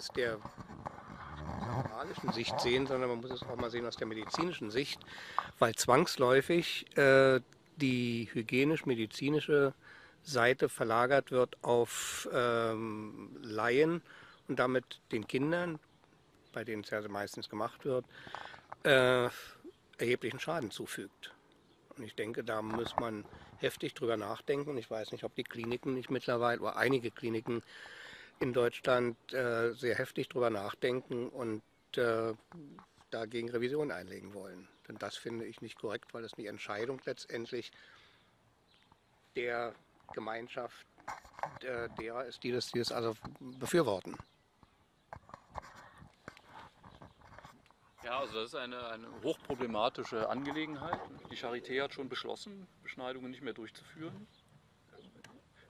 aus der, moralischen Sicht sehen, sondern man muss es auch mal sehen aus der medizinischen Sicht, weil zwangsläufig äh, die hygienisch-medizinische Seite verlagert wird auf ähm, Laien und damit den Kindern, bei denen es ja meistens gemacht wird, äh, erheblichen Schaden zufügt. Und ich denke, da muss man heftig drüber nachdenken. Ich weiß nicht, ob die Kliniken nicht mittlerweile oder einige Kliniken in Deutschland äh, sehr heftig drüber nachdenken und äh, dagegen Revision einlegen wollen. Denn das finde ich nicht korrekt, weil es die Entscheidung letztendlich der Gemeinschaft äh, derer ist, die das, die das also befürworten. Ja, also das ist eine, eine hochproblematische Angelegenheit. Die Charité hat schon beschlossen, Beschneidungen nicht mehr durchzuführen.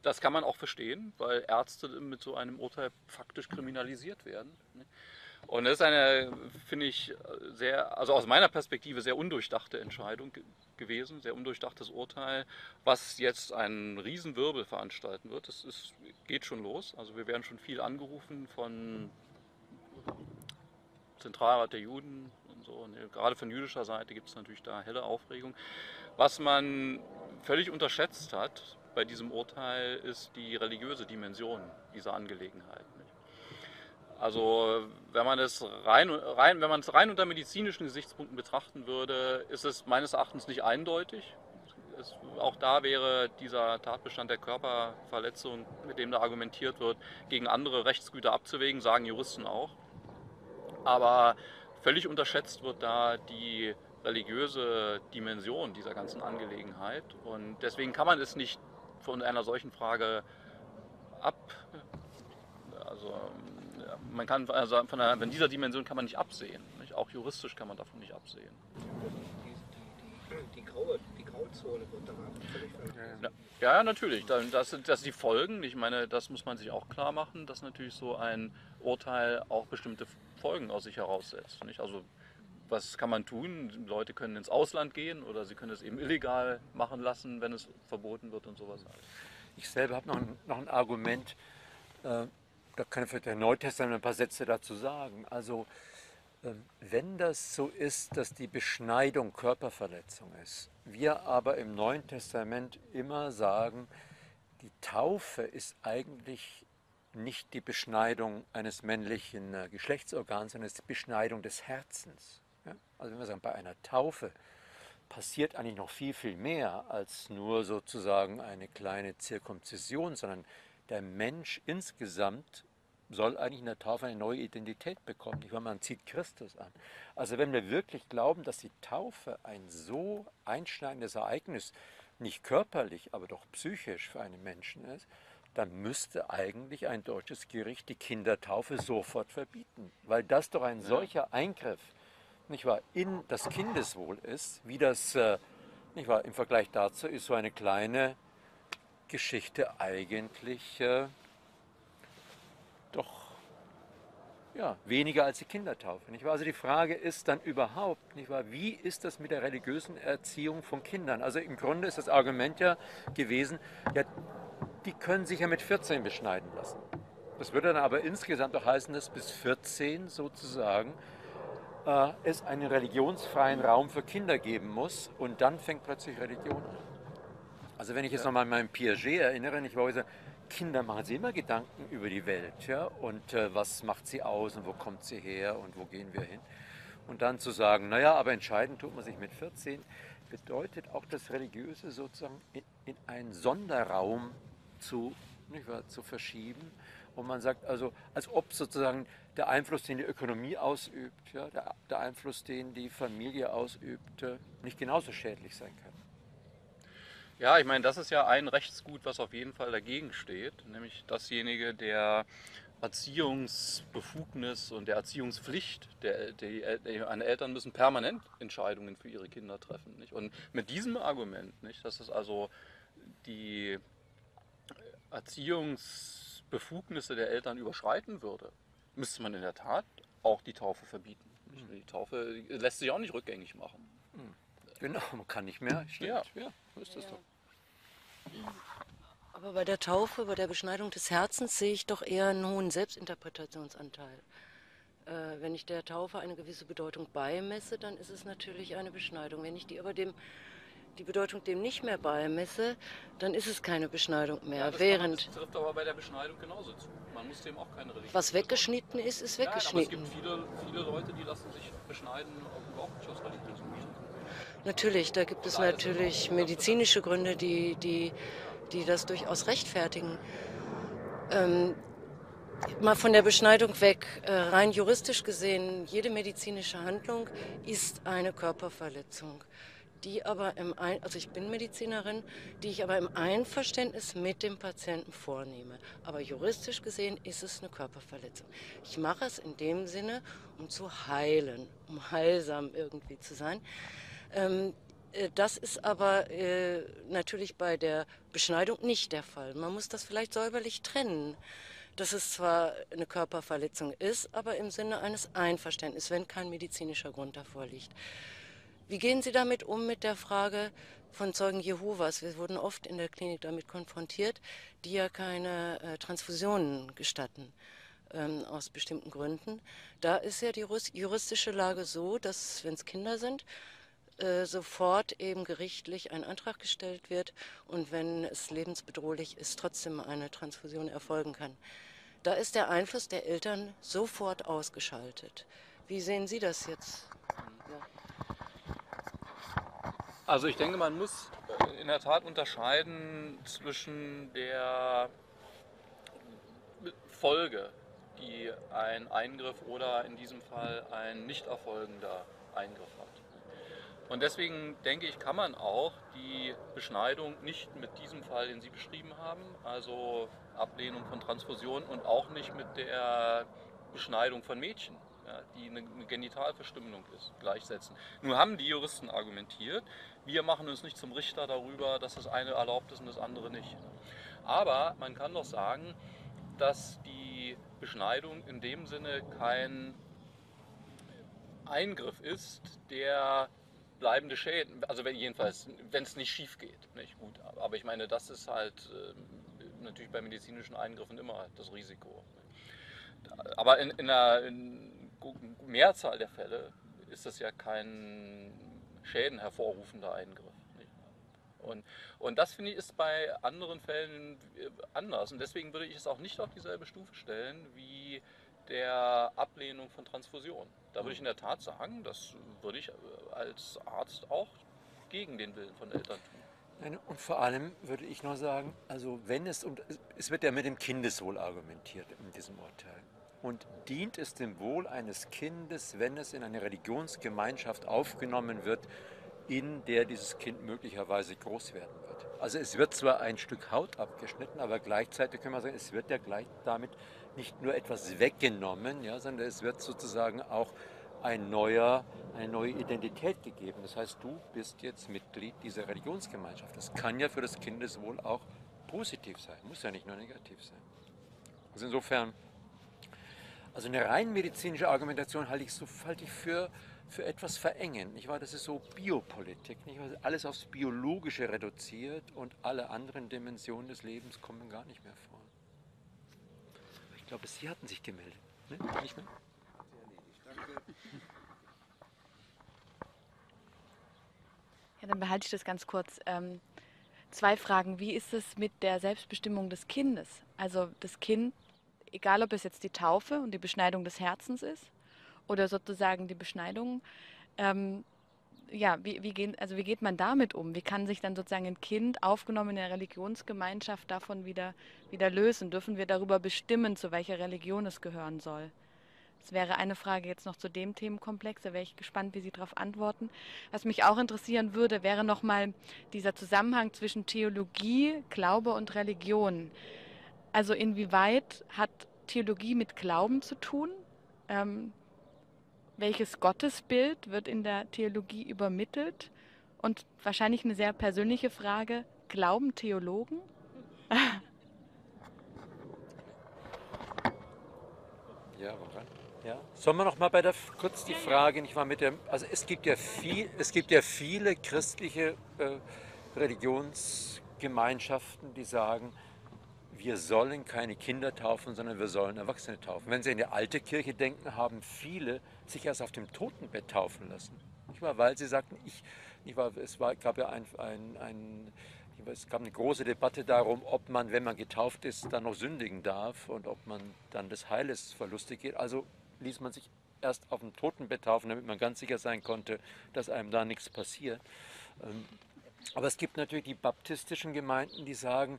Das kann man auch verstehen, weil Ärzte mit so einem Urteil faktisch kriminalisiert werden. Und das ist eine, finde ich, sehr, also aus meiner Perspektive sehr undurchdachte Entscheidung ge gewesen, sehr undurchdachtes Urteil, was jetzt einen Riesenwirbel veranstalten wird. Das ist, geht schon los. Also wir werden schon viel angerufen von Zentralrat der Juden und so. Und gerade von jüdischer Seite gibt es natürlich da helle Aufregung. Was man völlig unterschätzt hat bei diesem Urteil, ist die religiöse Dimension dieser Angelegenheit. Also wenn man es rein, rein, wenn man es rein unter medizinischen Gesichtspunkten betrachten würde, ist es meines Erachtens nicht eindeutig. Es, auch da wäre dieser Tatbestand der Körperverletzung, mit dem da argumentiert wird, gegen andere Rechtsgüter abzuwägen, sagen Juristen auch. Aber völlig unterschätzt wird da die religiöse Dimension dieser ganzen Angelegenheit. Und deswegen kann man es nicht von einer solchen Frage ab. Also man kann also von, einer, von dieser Dimension kann man nicht absehen. Nicht? Auch juristisch kann man davon nicht absehen. Die, die, die, graue, die Grauzone wird da völlig ja, ja, natürlich. Das sind, das sind die Folgen. Ich meine, das muss man sich auch klar machen, dass natürlich so ein Urteil auch bestimmte Folgen aus sich heraussetzt. Nicht? Also was kann man tun? Leute können ins Ausland gehen oder sie können es eben illegal machen lassen, wenn es verboten wird und sowas. Ich selber habe noch, ein, noch ein Argument, äh, da kann ich vielleicht der Neutestament ein paar Sätze dazu sagen. Also äh, wenn das so ist, dass die Beschneidung Körperverletzung ist, wir aber im Neuen Testament immer sagen, die Taufe ist eigentlich nicht die Beschneidung eines männlichen äh, Geschlechtsorgans, sondern es ist die Beschneidung des Herzens. Also wenn wir sagen, bei einer Taufe passiert eigentlich noch viel, viel mehr als nur sozusagen eine kleine Zirkumzision, sondern der Mensch insgesamt soll eigentlich in der Taufe eine neue Identität bekommen. Ich meine, man zieht Christus an. Also wenn wir wirklich glauben, dass die Taufe ein so einschneidendes Ereignis, nicht körperlich, aber doch psychisch für einen Menschen ist, dann müsste eigentlich ein deutsches Gericht die Kindertaufe sofort verbieten, weil das doch ein solcher Eingriff nicht wahr, in das Kindeswohl ist, wie das äh, nicht wahr, im Vergleich dazu ist so eine kleine Geschichte eigentlich äh, doch ja, weniger als die Kindertaufe. Nicht wahr? Also die Frage ist dann überhaupt, nicht wahr, wie ist das mit der religiösen Erziehung von Kindern? Also im Grunde ist das Argument ja gewesen, ja, die können sich ja mit 14 beschneiden lassen. Das würde dann aber insgesamt auch heißen, dass bis 14 sozusagen äh, es einen religionsfreien Raum für Kinder geben muss und dann fängt plötzlich Religion an. Also wenn ich jetzt nochmal an meinen Piaget erinnere, ich weiß, Kinder machen sich immer Gedanken über die Welt ja, und äh, was macht sie aus und wo kommt sie her und wo gehen wir hin. Und dann zu sagen, naja, aber entscheiden tut man sich mit 14, bedeutet auch das Religiöse sozusagen in, in einen Sonderraum zu, nicht wahr, zu verschieben. Und man sagt also, als ob sozusagen der Einfluss, den die Ökonomie ausübt, ja, der, der Einfluss, den die Familie ausübt, nicht genauso schädlich sein kann. Ja, ich meine, das ist ja ein Rechtsgut, was auf jeden Fall dagegen steht, nämlich dasjenige der Erziehungsbefugnis und der Erziehungspflicht. Der, die, die, Eltern müssen permanent Entscheidungen für ihre Kinder treffen. Nicht? Und mit diesem Argument, nicht, dass es also die Erziehungsbefugnisse der Eltern überschreiten würde, müsste man in der Tat auch die Taufe verbieten. Mhm. Die Taufe lässt sich auch nicht rückgängig machen. Mhm. Genau, man kann nicht mehr. Stimmt. Ja, ja, so ist das ja. doch. Aber bei der Taufe, bei der Beschneidung des Herzens sehe ich doch eher einen hohen Selbstinterpretationsanteil. Äh, wenn ich der Taufe eine gewisse Bedeutung beimesse, dann ist es natürlich eine Beschneidung. Wenn ich die aber dem die Bedeutung dem nicht mehr beimesse, dann ist es keine Beschneidung mehr. Ja, das Während das trifft aber bei der Beschneidung genauso zu. Man muss dem auch keine Religion. Was weggeschnitten ist, ist weggeschnitten. Ja, aber es gibt viele, viele Leute, die lassen sich beschneiden, überhaupt nicht aus religiösen Gründen. Natürlich, da gibt es natürlich medizinische Gründe, die, die, die das durchaus rechtfertigen. Ähm, mal von der Beschneidung weg, äh, rein juristisch gesehen, jede medizinische Handlung ist eine Körperverletzung die aber im Ein also ich bin Medizinerin, die ich aber im Einverständnis mit dem Patienten vornehme. Aber juristisch gesehen ist es eine Körperverletzung. Ich mache es in dem Sinne, um zu heilen, um heilsam irgendwie zu sein. Ähm, äh, das ist aber äh, natürlich bei der Beschneidung nicht der Fall. Man muss das vielleicht säuberlich trennen dass es zwar eine Körperverletzung ist, aber im Sinne eines Einverständnisses, wenn kein medizinischer Grund davor liegt. Wie gehen Sie damit um mit der Frage von Zeugen Jehovas? Wir wurden oft in der Klinik damit konfrontiert, die ja keine äh, Transfusionen gestatten. Ähm, aus bestimmten Gründen. Da ist ja die juristische Lage so, dass, wenn es Kinder sind, äh, sofort eben gerichtlich ein Antrag gestellt wird und wenn es lebensbedrohlich ist, trotzdem eine Transfusion erfolgen kann. Da ist der Einfluss der Eltern sofort ausgeschaltet. Wie sehen Sie das jetzt? Also ich denke, man muss in der Tat unterscheiden zwischen der Folge, die ein Eingriff oder in diesem Fall ein nicht erfolgender Eingriff hat. Und deswegen denke ich, kann man auch die Beschneidung nicht mit diesem Fall, den Sie beschrieben haben, also Ablehnung von Transfusion und auch nicht mit der Beschneidung von Mädchen, ja, die eine, Genitalverstümmelung ist, gleichsetzen. Nun haben die Juristen argumentiert, wir machen uns nicht zum Richter darüber, dass das eine erlaubt ist und das andere nicht. Aber man kann doch sagen, dass die Beschneidung in dem Sinne kein Eingriff ist, der bleibende Schäden, also wenn, jedenfalls, wenn es nicht schief geht, nicht gut. Aber ich meine, das ist halt äh, natürlich bei medizinischen Eingriffen immer das Risiko. Aber in, in einer in Mehrzahl der Fälle ist das ja kein Schäden hervorrufender Eingriff. Und, und das finde ich ist bei anderen Fällen äh, anders. Und deswegen würde ich es auch nicht auf dieselbe Stufe stellen wie der Ablehnung von Transfusion. Da würde ich in der Tat sagen, das würde ich äh, als Arzt auch gegen den Willen von Eltern tun. Und vor allem würde ich noch sagen, also wenn es, und es wird ja mit dem Kindeswohl argumentiert in diesem Urteil. Und dient es dem Wohl eines Kindes, wenn es in eine Religionsgemeinschaft aufgenommen wird, in der dieses Kind möglicherweise groß werden wird? Also es wird zwar ein Stück Haut abgeschnitten, aber gleichzeitig können wir sagen, es wird ja gleich damit nicht nur etwas weggenommen, ja, sondern es wird sozusagen auch ein neuer, eine neue Identität gegeben. Das heißt, du bist jetzt Mitglied dieser Religionsgemeinschaft. Das kann ja für das Kindeswohl auch positiv sein, muss ja nicht nur negativ sein. Also insofern also eine rein medizinische Argumentation halte ich, so, halte ich für, für etwas verengend. Nicht wahr? Das ist so Biopolitik. Nicht wahr? Alles aufs Biologische reduziert und alle anderen Dimensionen des Lebens kommen gar nicht mehr vor. Ich glaube, Sie hatten sich gemeldet. Ne? Nicht mehr? Ja, dann behalte ich das ganz kurz. Ähm, zwei Fragen. Wie ist es mit der Selbstbestimmung des Kindes? Also das Kind egal ob es jetzt die Taufe und die Beschneidung des Herzens ist oder sozusagen die Beschneidung, ähm, ja, wie, wie, gehen, also wie geht man damit um? Wie kann sich dann sozusagen ein Kind aufgenommen in der Religionsgemeinschaft davon wieder, wieder lösen? Dürfen wir darüber bestimmen, zu welcher Religion es gehören soll? Das wäre eine Frage jetzt noch zu dem Themenkomplex, da wäre ich gespannt, wie Sie darauf antworten. Was mich auch interessieren würde, wäre nochmal dieser Zusammenhang zwischen Theologie, Glaube und Religion. Also inwieweit hat Theologie mit Glauben zu tun? Ähm, welches Gottesbild wird in der Theologie übermittelt? Und wahrscheinlich eine sehr persönliche Frage, glauben Theologen? Ja, woran? Ja. Sollen wir noch mal bei der kurz die Frage, nicht mal mit dem, also es gibt ja viel, es gibt ja viele christliche äh, Religionsgemeinschaften, die sagen, wir sollen keine Kinder taufen, sondern wir sollen Erwachsene taufen. Wenn Sie in die alte Kirche denken, haben viele sich erst auf dem Totenbett taufen lassen. Nicht wahr? Weil sie sagten, ich, nicht wahr? es war, gab ja ein, ein, ein es gab eine große Debatte darum, ob man, wenn man getauft ist, dann noch sündigen darf und ob man dann des Heiles verlustig geht. Also ließ man sich erst auf dem Totenbett taufen, damit man ganz sicher sein konnte, dass einem da nichts passiert. Ähm, aber es gibt natürlich die baptistischen Gemeinden, die sagen,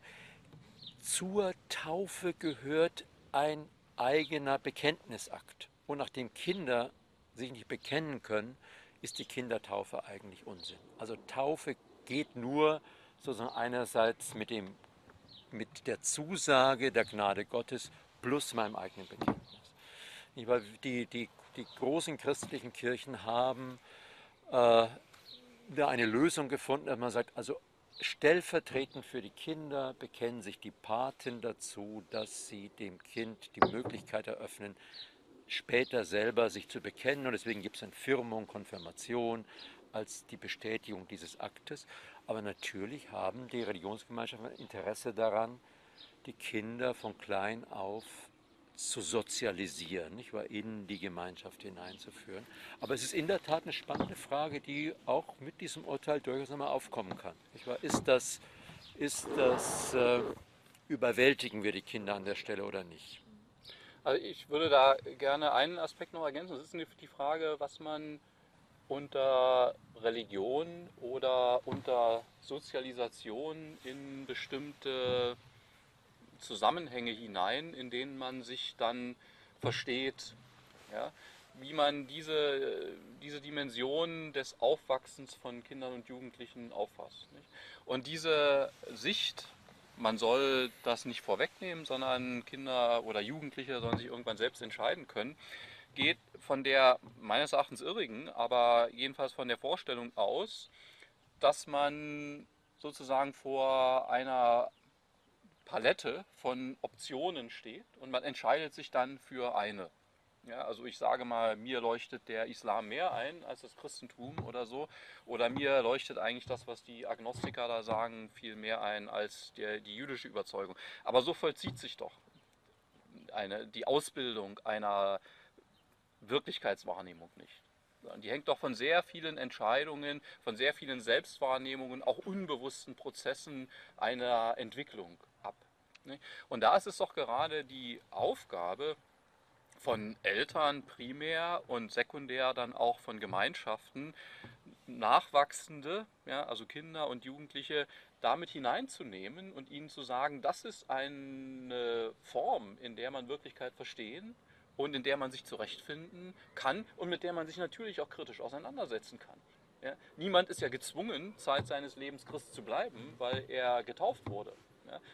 zur Taufe gehört ein eigener Bekenntnisakt. Und nachdem Kinder sich nicht bekennen können, ist die Kindertaufe eigentlich Unsinn. Also Taufe geht nur sozusagen einerseits mit, dem, mit der Zusage der Gnade Gottes plus meinem eigenen Bekenntnis. Die, die, die großen christlichen Kirchen haben äh, eine Lösung gefunden, dass man sagt, also stellvertretend für die Kinder bekennen sich die Paten dazu, dass sie dem Kind die Möglichkeit eröffnen, später selber sich zu bekennen. Und deswegen gibt es dann Firmung, Konfirmation als die Bestätigung dieses Aktes. Aber natürlich haben die Religionsgemeinschaften Interesse daran, die Kinder von klein auf zu sozialisieren, nicht wahr, in die Gemeinschaft hineinzuführen. Aber es ist in der Tat eine spannende Frage, die auch mit diesem Urteil durchaus einmal aufkommen kann. Nicht wahr? Ist das, ist das äh, überwältigen wir die Kinder an der Stelle oder nicht? Also ich würde da gerne einen Aspekt noch ergänzen. Das ist die Frage, was man unter Religion oder unter Sozialisation in bestimmte Zusammenhänge hinein, in denen man sich dann versteht. Ja? Wie man diese, diese Dimension des Aufwachsens von Kindern und Jugendlichen auffasst. Nicht? Und diese Sicht, man soll das nicht vorwegnehmen, sondern Kinder oder Jugendliche sollen sich irgendwann selbst entscheiden können, geht von der meines Erachtens irrigen, aber jedenfalls von der Vorstellung aus, dass man sozusagen vor einer Palette von Optionen steht und man entscheidet sich dann für eine. Ja, also ich sage mal, mir leuchtet der Islam mehr ein als das Christentum oder so. Oder mir leuchtet eigentlich das, was die Agnostiker da sagen, viel mehr ein als der, die jüdische Überzeugung. Aber so vollzieht sich doch eine, die Ausbildung einer Wirklichkeitswahrnehmung nicht. Die hängt doch von sehr vielen Entscheidungen, von sehr vielen Selbstwahrnehmungen, auch unbewussten Prozessen einer Entwicklung. Und da ist es doch gerade die Aufgabe von Eltern primär und sekundär dann auch von Gemeinschaften, Nachwachsende, ja, also Kinder und Jugendliche, damit hineinzunehmen und ihnen zu sagen, das ist eine Form, in der man Wirklichkeit verstehen und in der man sich zurechtfinden kann und mit der man sich natürlich auch kritisch auseinandersetzen kann. Ja? Niemand ist ja gezwungen, Zeit seines Lebens Christ zu bleiben, weil er getauft wurde.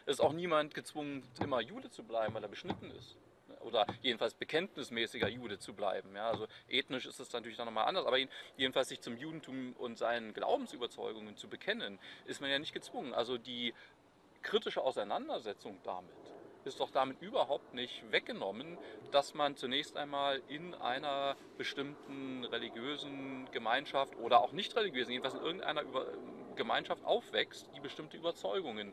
Es ist auch niemand gezwungen, immer Jude zu bleiben, weil er beschnitten ist. Oder jedenfalls bekenntnismäßiger Jude zu bleiben. Ja? Also ethnisch ist es natürlich dann nochmal anders, aber jedenfalls sich zum Judentum und seinen Glaubensüberzeugungen zu bekennen, ist man ja nicht gezwungen. Also die kritische Auseinandersetzung damit ist doch damit überhaupt nicht weggenommen, dass man zunächst einmal in einer bestimmten religiösen Gemeinschaft oder auch nicht religiösen, jedenfalls in irgendeiner Gemeinschaft aufwächst, die bestimmte Überzeugungen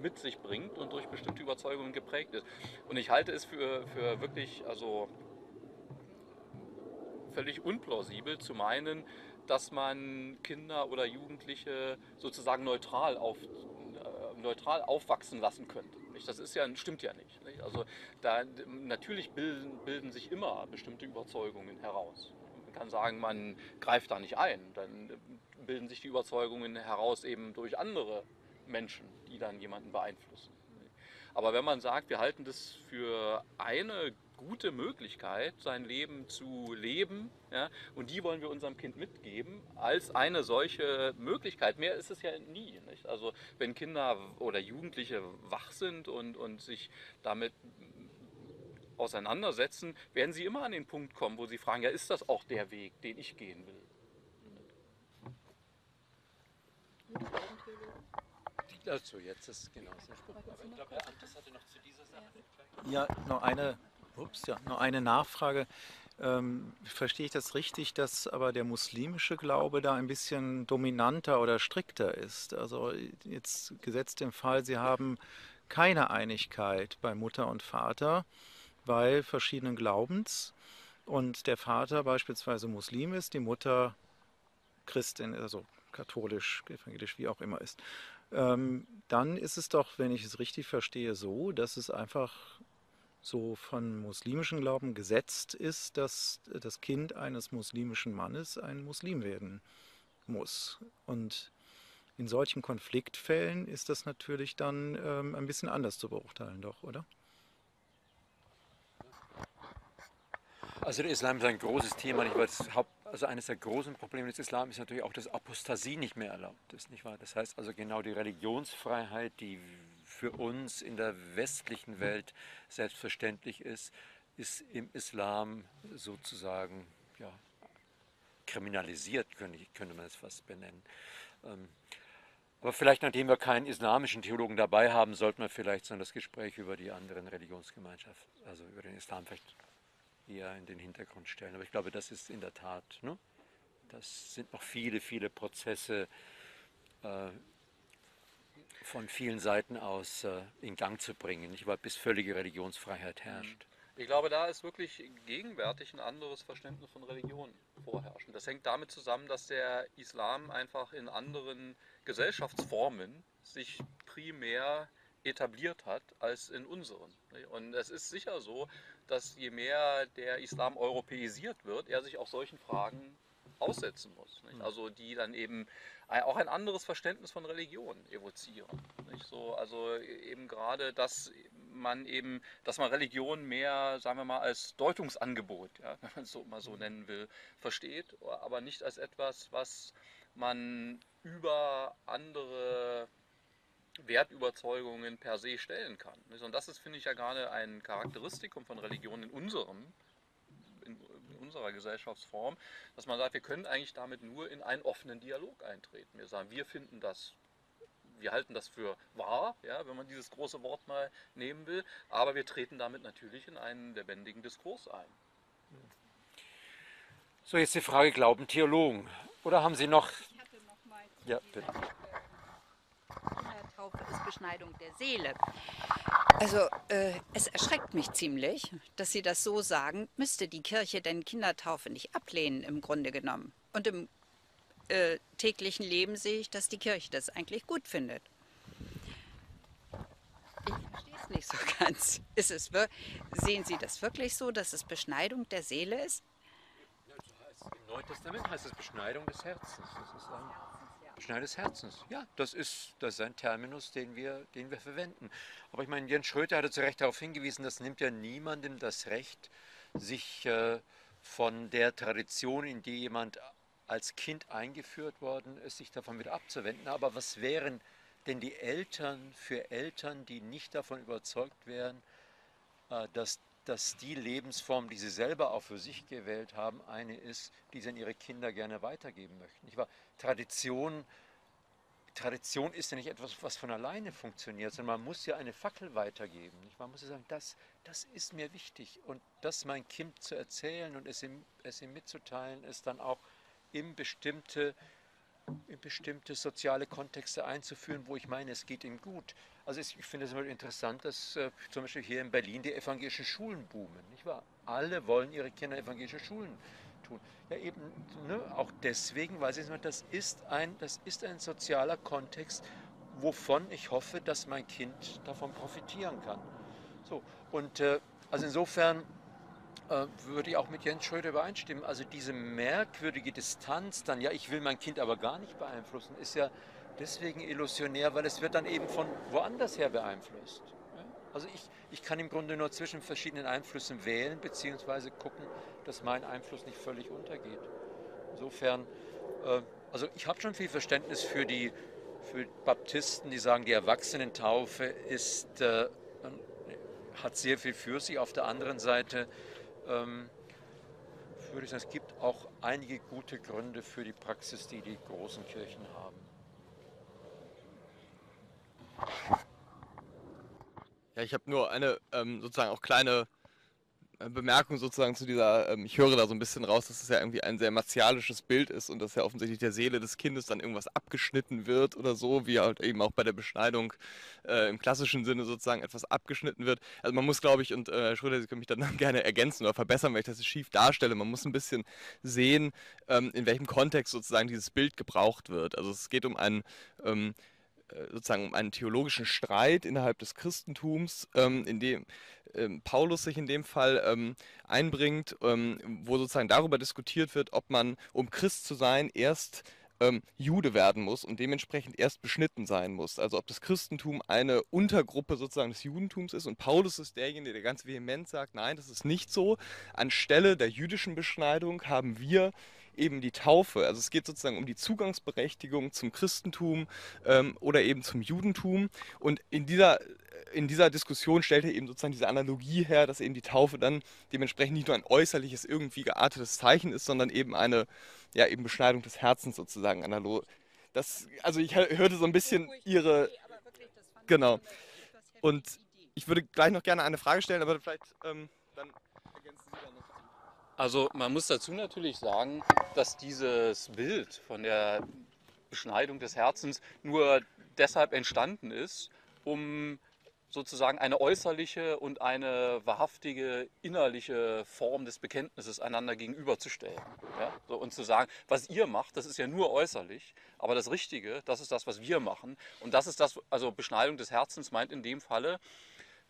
mit sich bringt und durch bestimmte Überzeugungen geprägt ist. Und ich halte es für, für wirklich, also völlig unplausibel zu meinen, dass man Kinder oder Jugendliche sozusagen neutral, auf, äh, neutral aufwachsen lassen könnte. Das ist ja, stimmt ja nicht. Also da, natürlich bilden, bilden sich immer bestimmte Überzeugungen heraus. Man kann sagen, man greift da nicht ein. Dann bilden sich die Überzeugungen heraus eben durch andere Menschen, die dann jemanden beeinflussen. Aber wenn man sagt, wir halten das für eine gute Möglichkeit, sein Leben zu leben. Ja? Und die wollen wir unserem Kind mitgeben als eine solche Möglichkeit. Mehr ist es ja nie. Nicht? Also wenn Kinder oder Jugendliche wach sind und, und sich damit auseinandersetzen, werden sie immer an den Punkt kommen, wo sie fragen, ja, ist das auch der Weg, den ich gehen will? Dazu jetzt ist genau so. Aber ich glaube, Herr Amtes hatte noch zu dieser Sache. Ja, noch eine, ups, ja, noch eine Nachfrage. Ähm, verstehe ich das richtig, dass aber der muslimische Glaube da ein bisschen dominanter oder strikter ist? Also jetzt gesetzt im Fall, Sie haben keine Einigkeit bei Mutter und Vater bei verschiedenen Glaubens und der Vater beispielsweise Muslim ist, die Mutter Christin, also katholisch, evangelisch, wie auch immer ist. Ähm, dann ist es doch, wenn ich es richtig verstehe, so, dass es einfach so von muslimischem Glauben gesetzt ist, dass das Kind eines muslimischen Mannes ein Muslim werden muss. Und in solchen Konfliktfällen ist das natürlich dann ähm, ein bisschen anders zu beurteilen, doch, oder? Also der Islam ist ein großes Thema, nicht wahr? Das Haupt, also eines der großen Probleme des Islam ist natürlich auch, dass Apostasie nicht mehr erlaubt ist, nicht wahr? Das heißt also genau die Religionsfreiheit, die für uns in der westlichen Welt selbstverständlich ist, ist im Islam sozusagen ja, kriminalisiert, könnte, man es fast benennen. Ähm, aber vielleicht, nachdem wir keinen islamischen Theologen dabei haben, sollten wir vielleicht so das Gespräch über die anderen Religionsgemeinschaften, also über den Islam vielleicht eher in den Hintergrund stellen. Aber ich glaube, das ist in der Tat, ne? das sind noch viele, viele Prozesse äh, von vielen Seiten aus äh, in Gang zu bringen, nicht wahr? bis völlige Religionsfreiheit herrscht. Mhm. Ich glaube, da ist wirklich gegenwärtig ein anderes Verständnis von Religion vorherrschend. Das hängt damit zusammen, dass der Islam einfach in anderen Gesellschaftsformen sich primär etabliert hat als in unseren. Und es ist sicher so, dass je mehr der Islam europäisiert wird, er sich auch solchen Fragen aussetzen muss. Nicht? Also die dann eben auch ein anderes Verständnis von Religion evozieren. Nicht? So, also eben gerade, dass man eben, dass man Religion mehr, sagen wir mal, als Deutungsangebot, ja, wenn man es so mal so nennen will, versteht, aber nicht als etwas, was man über andere Wertüberzeugungen per se stellen kann. Und das ist, finde ich, ja gerade ein Charakteristikum von Religion in unserem in unserer Gesellschaftsform, dass man sagt, wir können eigentlich damit nur in einen offenen Dialog eintreten. Wir sagen, wir finden das, wir halten das für wahr, ja, wenn man dieses große Wort mal nehmen will, aber wir treten damit natürlich in einen lebendigen Diskurs ein. So, jetzt die Frage, glauben Theologen? Oder haben Sie noch... Ich hatte noch mal ja, bitte. Taufe ist Beschneidung der Seele. Also äh, es erschreckt mich ziemlich, dass Sie das so sagen. Müsste die Kirche denn Kindertaufe nicht ablehnen im Grunde genommen? Und im äh, täglichen Leben sehe ich, dass die Kirche das eigentlich gut findet. Ich verstehe es nicht so ganz. Ist es, sehen Sie das wirklich so, dass es Beschneidung der Seele ist? Im Neuen Testament heißt es Beschneidung des Herzens. Das ist ein Beschneidung des Herzens. Ja, das ist, das ist ein Terminus, den wir, den wir verwenden. Aber ich meine, Jens Schröter hatte zu Recht darauf hingewiesen, das nimmt ja niemandem das Recht, sich äh, von der Tradition, in die jemand als Kind eingeführt worden ist, sich davon wieder abzuwenden. Aber was wären denn die Eltern für Eltern, die nicht davon überzeugt wären, äh, dass, dass die Lebensform, die sie selber auch für sich gewählt haben, eine ist, die sie an ihre Kinder gerne weitergeben möchten? Ich war, Tradition, Tradition ist ja nicht etwas, was von alleine funktioniert, sondern man muss ja eine Fackel weitergeben. Man muss ja sagen, das, das ist mir wichtig. Und das mein Kind zu erzählen und es ihm, es ihm mitzuteilen, ist dann auch in bestimmte, in bestimmte soziale Kontexte einzuführen, wo ich meine, es geht ihm gut. Also ich finde es immer interessant, dass äh, zum Beispiel hier in Berlin die evangelischen Schulen boomen. Nicht wahr? Alle wollen ihre Kinder evangelische Schulen tun. Ja, eben ne, auch deswegen, weil sie sagen, das ist, ein, das ist ein sozialer Kontext, wovon ich hoffe, dass mein Kind davon profitieren kann. So, und äh, also insofern äh, würde ich auch mit Jens Schröder übereinstimmen. Also diese merkwürdige Distanz dann, ja, ich will mein Kind aber gar nicht beeinflussen, ist ja deswegen illusionär, weil es wird dann eben von woanders her beeinflusst. Also ich, ich kann im Grunde nur zwischen verschiedenen Einflüssen wählen, beziehungsweise gucken, dass mein Einfluss nicht völlig untergeht. Insofern, äh, also ich habe schon viel Verständnis für die für Baptisten, die sagen, die Erwachsenentaufe ist, äh, hat sehr viel für sich. Auf der anderen Seite ähm, würde ich sagen, es gibt auch einige gute Gründe für die Praxis, die die großen Kirchen haben. Ja, ich habe nur eine ähm, sozusagen auch kleine Bemerkung sozusagen zu dieser, ähm, ich höre da so ein bisschen raus, dass es ja irgendwie ein sehr martialisches Bild ist und dass ja offensichtlich der Seele des Kindes dann irgendwas abgeschnitten wird oder so, wie halt eben auch bei der Beschneidung äh, im klassischen Sinne sozusagen etwas abgeschnitten wird. Also man muss, glaube ich, und äh, Herr Schröder, Sie können mich dann gerne ergänzen oder verbessern, weil ich das schief darstelle, man muss ein bisschen sehen, ähm, in welchem Kontext sozusagen dieses Bild gebraucht wird. Also es geht um einen ähm, äh, sozusagen um einen theologischen Streit innerhalb des Christentums, ähm, in dem ähm, Paulus sich in dem Fall ähm, einbringt, ähm, wo sozusagen darüber diskutiert wird, ob man, um Christ zu sein, erst ähm, Jude werden muss und dementsprechend erst beschnitten sein muss. Also ob das Christentum eine Untergruppe sozusagen des Judentums ist und Paulus ist derjenige, der ganz vehement sagt, nein, das ist nicht so. Anstelle der jüdischen Beschneidung haben wir eben die Taufe. Also es geht sozusagen um die Zugangsberechtigung zum Christentum ähm, oder eben zum Judentum. Und in dieser, in dieser Diskussion stellt er eben sozusagen diese Analogie her, dass eben die Taufe dann dementsprechend nicht nur ein äußerliches, irgendwie geartetes Zeichen ist, sondern eben eine ja, eben Beschneidung des Herzens sozusagen analog. Das, also ich hörte so ein bisschen ihre... Genau. Und ich würde gleich noch gerne eine Frage stellen, aber vielleicht ähm, dann also man muss dazu natürlich sagen, dass dieses Bild von der Beschneidung des Herzens nur deshalb entstanden ist, um sozusagen eine äußerliche und eine wahrhaftige innerliche Form des Bekenntnisses einander gegenüberzustellen. Ja? So, und zu sagen, was ihr macht, das ist ja nur äußerlich, aber das Richtige, das ist das, was wir machen. Und das ist das, also Beschneidung des Herzens meint in dem Falle,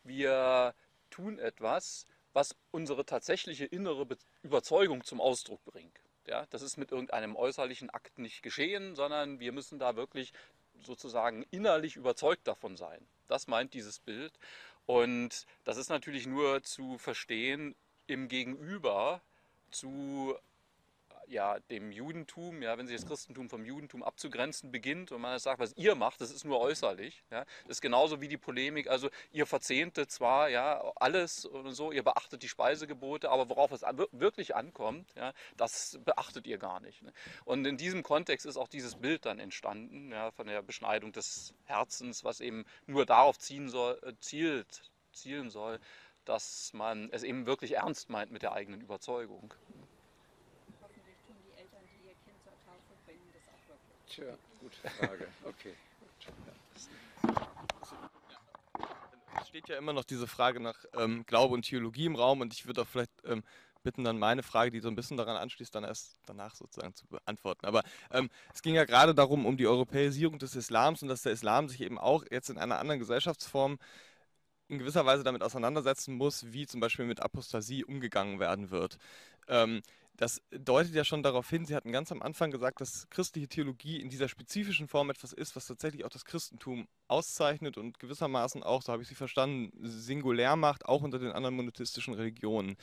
wir tun etwas, was unsere tatsächliche innere Überzeugung zum Ausdruck bringt. Ja, das ist mit irgendeinem äußerlichen Akt nicht geschehen, sondern wir müssen da wirklich sozusagen innerlich überzeugt davon sein. Das meint dieses Bild. Und das ist natürlich nur zu verstehen im Gegenüber zu ja, dem Judentum, ja, wenn sich das Christentum vom Judentum abzugrenzen beginnt und man sagt, was ihr macht, das ist nur äußerlich. Ja, das ist genauso wie die Polemik, also ihr verzehnte zwar ja, alles und so, ihr beachtet die Speisegebote, aber worauf es wirklich ankommt, ja, das beachtet ihr gar nicht. Ne? Und in diesem Kontext ist auch dieses Bild dann entstanden, ja, von der Beschneidung des Herzens, was eben nur darauf ziehen soll, äh, zielt, zielen soll, dass man es eben wirklich ernst meint mit der eigenen Überzeugung. Tja, gute Frage. Okay. Es steht ja immer noch diese Frage nach ähm, Glaube und Theologie im Raum und ich würde auch vielleicht ähm, bitten, dann meine Frage, die so ein bisschen daran anschließt, dann erst danach sozusagen zu beantworten. Aber ähm, es ging ja gerade darum, um die Europäisierung des Islams und dass der Islam sich eben auch jetzt in einer anderen Gesellschaftsform in gewisser Weise damit auseinandersetzen muss, wie zum Beispiel mit Apostasie umgegangen werden wird. Ähm, das deutet ja schon darauf hin, Sie hatten ganz am Anfang gesagt, dass christliche Theologie in dieser spezifischen Form etwas ist, was tatsächlich auch das Christentum auszeichnet und gewissermaßen auch, so habe ich Sie verstanden, singulär macht, auch unter den anderen monotheistischen Religionen.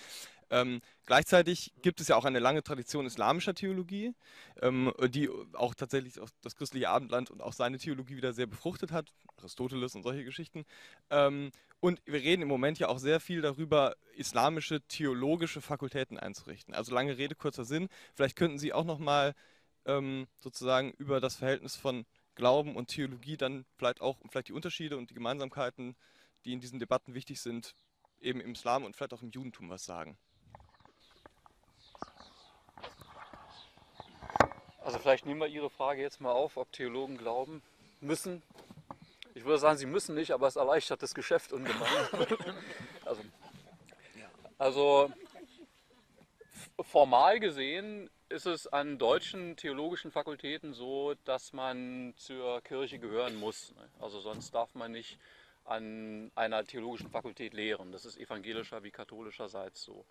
Ähm, gleichzeitig gibt es ja auch eine lange Tradition islamischer Theologie, ähm, die auch tatsächlich auch das christliche Abendland und auch seine Theologie wieder sehr befruchtet hat, Aristoteles und solche Geschichten. Ähm, und wir reden im Moment ja auch sehr viel darüber, islamische theologische Fakultäten einzurichten. Also lange Rede, kurzer Sinn. Vielleicht könnten Sie auch nochmal ähm, sozusagen über das Verhältnis von Glauben und Theologie dann vielleicht auch, vielleicht die Unterschiede und die Gemeinsamkeiten, die in diesen Debatten wichtig sind, eben im Islam und vielleicht auch im Judentum was sagen. Also vielleicht nehmen wir Ihre Frage jetzt mal auf, ob Theologen glauben müssen. Ich würde sagen, sie müssen nicht, aber es erleichtert das Geschäft ungemein. also, also formal gesehen ist es an deutschen theologischen Fakultäten so, dass man zur Kirche gehören muss. Also sonst darf man nicht an einer theologischen Fakultät lehren. Das ist evangelischer wie katholischerseits so.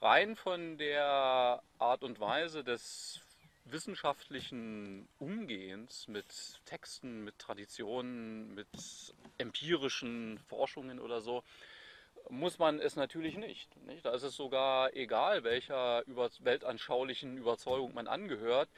Rein von der Art und Weise des wissenschaftlichen Umgehens mit Texten, mit Traditionen, mit empirischen Forschungen oder so, muss man es natürlich nicht, nicht. Da ist es sogar egal, welcher über weltanschaulichen Überzeugung man angehört,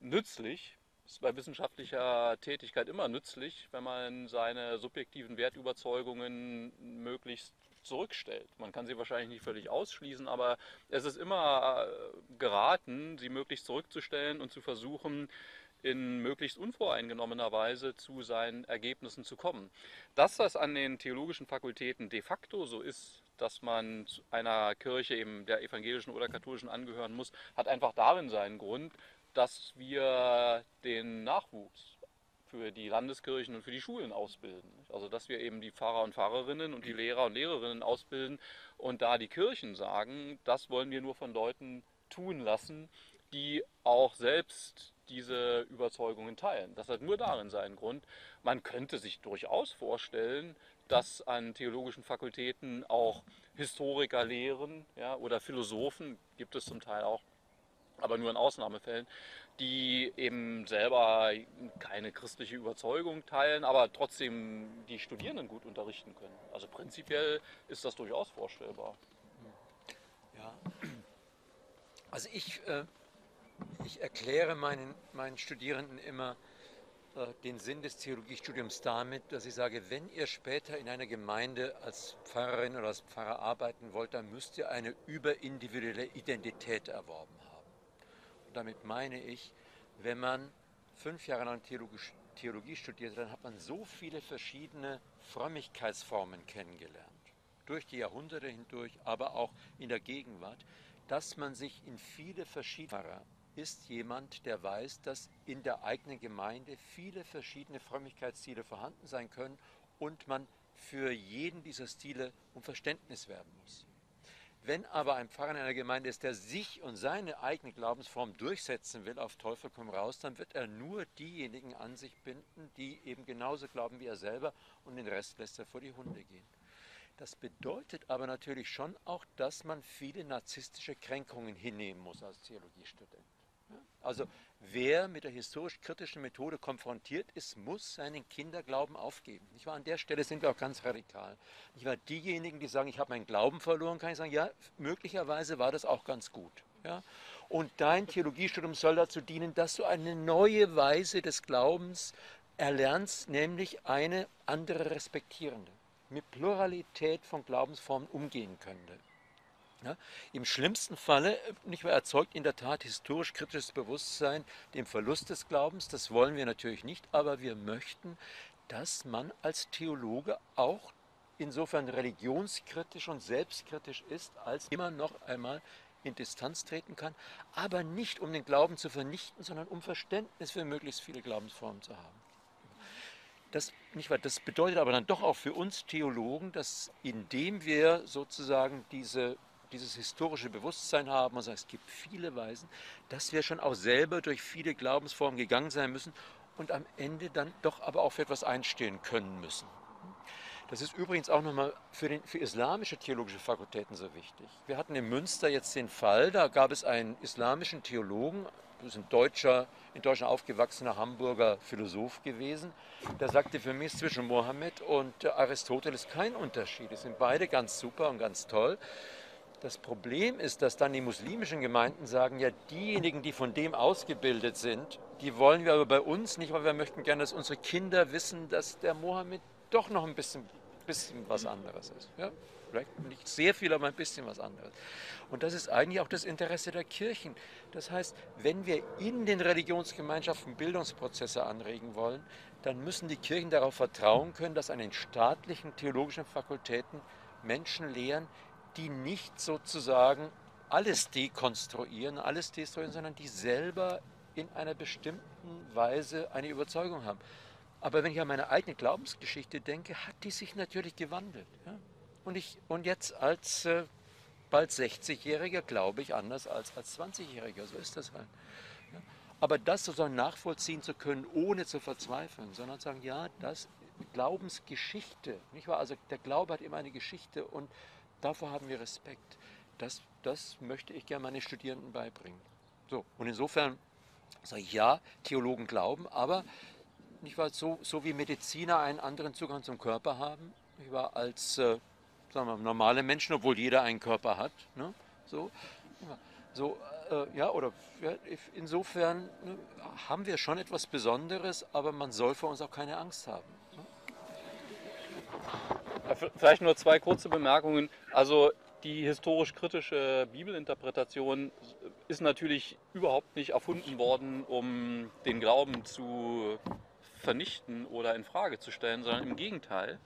nützlich, ist bei wissenschaftlicher Tätigkeit immer nützlich, wenn man seine subjektiven Wertüberzeugungen möglichst zurückstellt. Man kann sie wahrscheinlich nicht völlig ausschließen, aber es ist immer äh, geraten, sie möglichst zurückzustellen und zu versuchen, in möglichst unvoreingenommener Weise zu seinen Ergebnissen zu kommen. Dass das an den theologischen Fakultäten de facto so ist, dass man einer Kirche eben der evangelischen oder katholischen angehören muss, hat einfach darin seinen Grund, dass wir den Nachwuchs für die Landeskirchen und für die Schulen ausbilden. Also dass wir eben die Pfarrer und Pfarrerinnen und die Lehrer und Lehrerinnen ausbilden und da die Kirchen sagen, das wollen wir nur von Leuten tun lassen, die auch selbst diese Überzeugungen teilen. Das hat nur darin seinen Grund. Man könnte sich durchaus vorstellen, dass an theologischen Fakultäten auch Historiker lehren ja, oder Philosophen, gibt es zum Teil auch, aber nur in Ausnahmefällen, die eben selber keine christliche Überzeugung teilen, aber trotzdem die Studierenden gut unterrichten können. Also prinzipiell ist das durchaus vorstellbar. Ja. Also ich, äh, ich erkläre meinen, meinen Studierenden immer äh, den Sinn des Theologiestudiums damit, dass ich sage, wenn ihr später in einer Gemeinde als Pfarrerin oder als Pfarrer arbeiten wollt, dann müsst ihr eine überindividuelle Identität erworben haben damit meine ich, wenn man fünf Jahre lang Theologie, Theologie studiert, dann hat man so viele verschiedene Frömmigkeitsformen kennengelernt. Durch die Jahrhunderte hindurch, aber auch in der Gegenwart, dass man sich in viele verschiedene ist jemand, der weiß, dass in der eigenen Gemeinde viele verschiedene Frömmigkeitsstile vorhanden sein können und man für jeden dieser Stile um Verständnis werben muss. Wenn aber ein Pfarrer in einer Gemeinde ist, der sich und seine eigene Glaubensform durchsetzen will, auf Teufel komm raus, dann wird er nur diejenigen an sich binden, die eben genauso glauben wie er selber und den Rest lässt er vor die Hunde gehen. Das bedeutet aber natürlich schon auch, dass man viele narzisstische Kränkungen hinnehmen muss als Theologiestudent. Also wer mit der historisch-kritischen Methode konfrontiert ist, muss seinen Kinderglauben aufgeben. Nicht wahr? An der Stelle sind wir auch ganz radikal. Nicht wahr? Diejenigen, die sagen, ich habe meinen Glauben verloren, kann ich sagen, ja, möglicherweise war das auch ganz gut. Ja? Und dein Theologiestudium soll dazu dienen, dass du eine neue Weise des Glaubens erlernst, nämlich eine andere respektierende, mit Pluralität von Glaubensformen umgehen könnte. Ja, Im schlimmsten Falle äh, nicht mehr erzeugt in der Tat historisch-kritisches Bewusstsein den Verlust des Glaubens. Das wollen wir natürlich nicht, aber wir möchten, dass man als Theologe auch insofern religionskritisch und selbstkritisch ist, als immer noch einmal in Distanz treten kann, aber nicht um den Glauben zu vernichten, sondern um Verständnis für möglichst viele Glaubensformen zu haben. Das, nicht wahr, das bedeutet aber dann doch auch für uns Theologen, dass indem wir sozusagen diese dieses historische Bewusstsein haben und es gibt viele Weisen, dass wir schon auch selber durch viele Glaubensformen gegangen sein müssen und am Ende dann doch aber auch für etwas einstehen können müssen. Das ist übrigens auch nochmal für, den, für islamische theologische Fakultäten so wichtig. Wir hatten in Münster jetzt den Fall, da gab es einen islamischen Theologen, das ist ein deutscher, in Deutschland aufgewachsener Hamburger Philosoph gewesen, der sagte, für mich ist zwischen Mohammed und Aristoteles kein Unterschied. Die sind beide ganz super und ganz toll. Das Problem ist, dass dann die muslimischen Gemeinden sagen, ja, diejenigen, die von dem ausgebildet sind, die wollen wir aber bei uns nicht, weil wir möchten gerne, dass unsere Kinder wissen, dass der Mohammed doch noch ein bisschen, bisschen was anderes ist. Ja? Vielleicht nicht sehr viel, aber ein bisschen was anderes. Und das ist eigentlich auch das Interesse der Kirchen. Das heißt, wenn wir in den Religionsgemeinschaften Bildungsprozesse anregen wollen, dann müssen die Kirchen darauf vertrauen können, dass an den staatlichen theologischen Fakultäten Menschen lehren, die nicht sozusagen alles dekonstruieren, alles destruieren, sondern die selber in einer bestimmten Weise eine Überzeugung haben. Aber wenn ich an meine eigene Glaubensgeschichte denke, hat die sich natürlich gewandelt. Ja? Und, ich, und jetzt als äh, bald 60-Jähriger glaube ich anders als als 20-Jähriger. So ist das halt. Ja? Aber das sozusagen nachvollziehen zu können, ohne zu verzweifeln, sondern zu sagen, ja, das Glaubensgeschichte, nicht wahr? Also der Glaube hat immer eine Geschichte und Davor haben wir Respekt. Das, das möchte ich gerne meinen Studierenden beibringen. So, und insofern Sag ich, ja, Theologen glauben, aber nicht wahr, so, so wie Mediziner einen anderen Zugang zum Körper haben, nicht wahr, als äh, sagen wir, normale Menschen, obwohl jeder einen Körper hat. Ne? So, so äh, ja, oder ja, insofern ne, haben wir schon etwas Besonderes, aber man soll vor uns auch keine Angst haben. Ne? Vielleicht nur zwei kurze Bemerkungen. Also die historisch-kritische Bibelinterpretation ist natürlich überhaupt nicht erfunden worden, um den Glauben zu vernichten oder in Frage zu stellen, sondern im Gegenteil,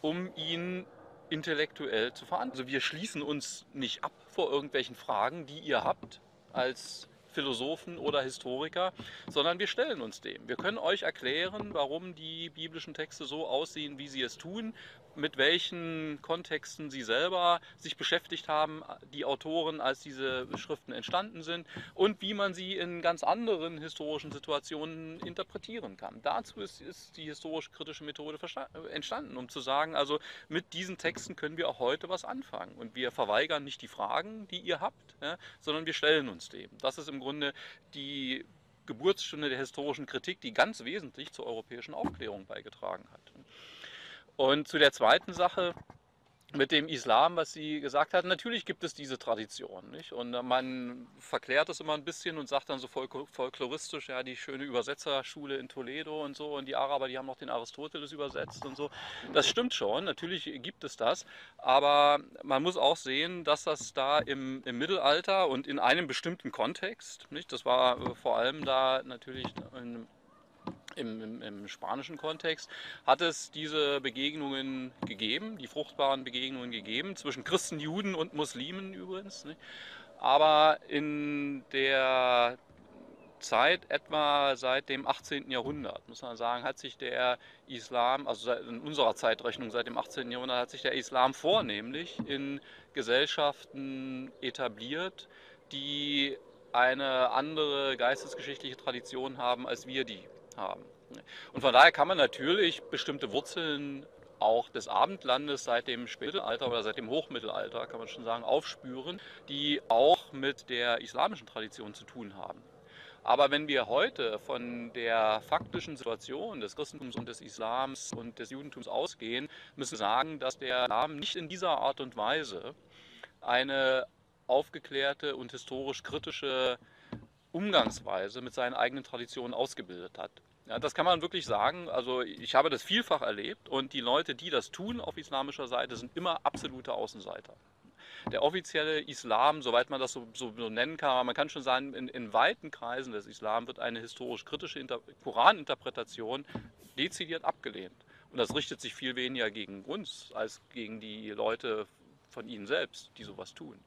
um ihn intellektuell zu verantworten. Also wir schließen uns nicht ab vor irgendwelchen Fragen, die ihr habt als Philosophen oder Historiker, sondern wir stellen uns dem. Wir können euch erklären, warum die biblischen Texte so aussehen, wie sie es tun mit welchen Kontexten Sie selber sich beschäftigt haben, die Autoren, als diese Schriften entstanden sind und wie man sie in ganz anderen historischen Situationen interpretieren kann. Dazu ist, ist die historisch-kritische Methode entstanden, um zu sagen, also mit diesen Texten können wir auch heute was anfangen und wir verweigern nicht die Fragen, die ihr habt, ja, sondern wir stellen uns dem. Das ist im Grunde die Geburtsstunde der historischen Kritik, die ganz wesentlich zur europäischen Aufklärung beigetragen hat. Und zu der zweiten Sache mit dem Islam, was Sie gesagt hatten, natürlich gibt es diese Tradition. Nicht? Und man verklärt es immer ein bisschen und sagt dann so folkloristisch, ja, die schöne Übersetzerschule in Toledo und so und die Araber, die haben noch den Aristoteles übersetzt und so. Das stimmt schon, natürlich gibt es das, aber man muss auch sehen, dass das da im, im Mittelalter und in einem bestimmten Kontext, nicht? das war äh, vor allem da natürlich in im, im, im, spanischen Kontext hat es diese Begegnungen gegeben, die fruchtbaren Begegnungen gegeben, zwischen Christen, Juden und Muslimen übrigens. Nicht? Aber in der Zeit etwa seit dem 18. Jahrhundert, muss man sagen, hat sich der Islam, also in unserer Zeitrechnung seit dem 18. Jahrhundert, hat sich der Islam vornehmlich in Gesellschaften etabliert, die eine andere geistesgeschichtliche Tradition haben, als wir die haben. Und von daher kann man natürlich bestimmte Wurzeln auch des Abendlandes seit dem Spätmittelalter oder seit dem Hochmittelalter, kann man schon sagen, aufspüren, die auch mit der islamischen Tradition zu tun haben. Aber wenn wir heute von der faktischen Situation des Christentums und des Islams und des Judentums ausgehen, müssen wir sagen, dass der Islam nicht in dieser Art und Weise eine aufgeklärte und historisch kritische Umgangsweise mit seinen eigenen Traditionen ausgebildet hat. Ja, das kann man wirklich sagen. Also ich habe das vielfach erlebt und die Leute, die das tun auf islamischer Seite, sind immer absolute Außenseiter. Der offizielle Islam, soweit man das so, so nennen kann, man kann schon sagen, in, in, weiten Kreisen des Islam wird eine historisch-kritische Koraninterpretation dezidiert abgelehnt. Und das richtet sich viel weniger gegen uns als gegen die Leute von ihnen selbst, die sowas tun.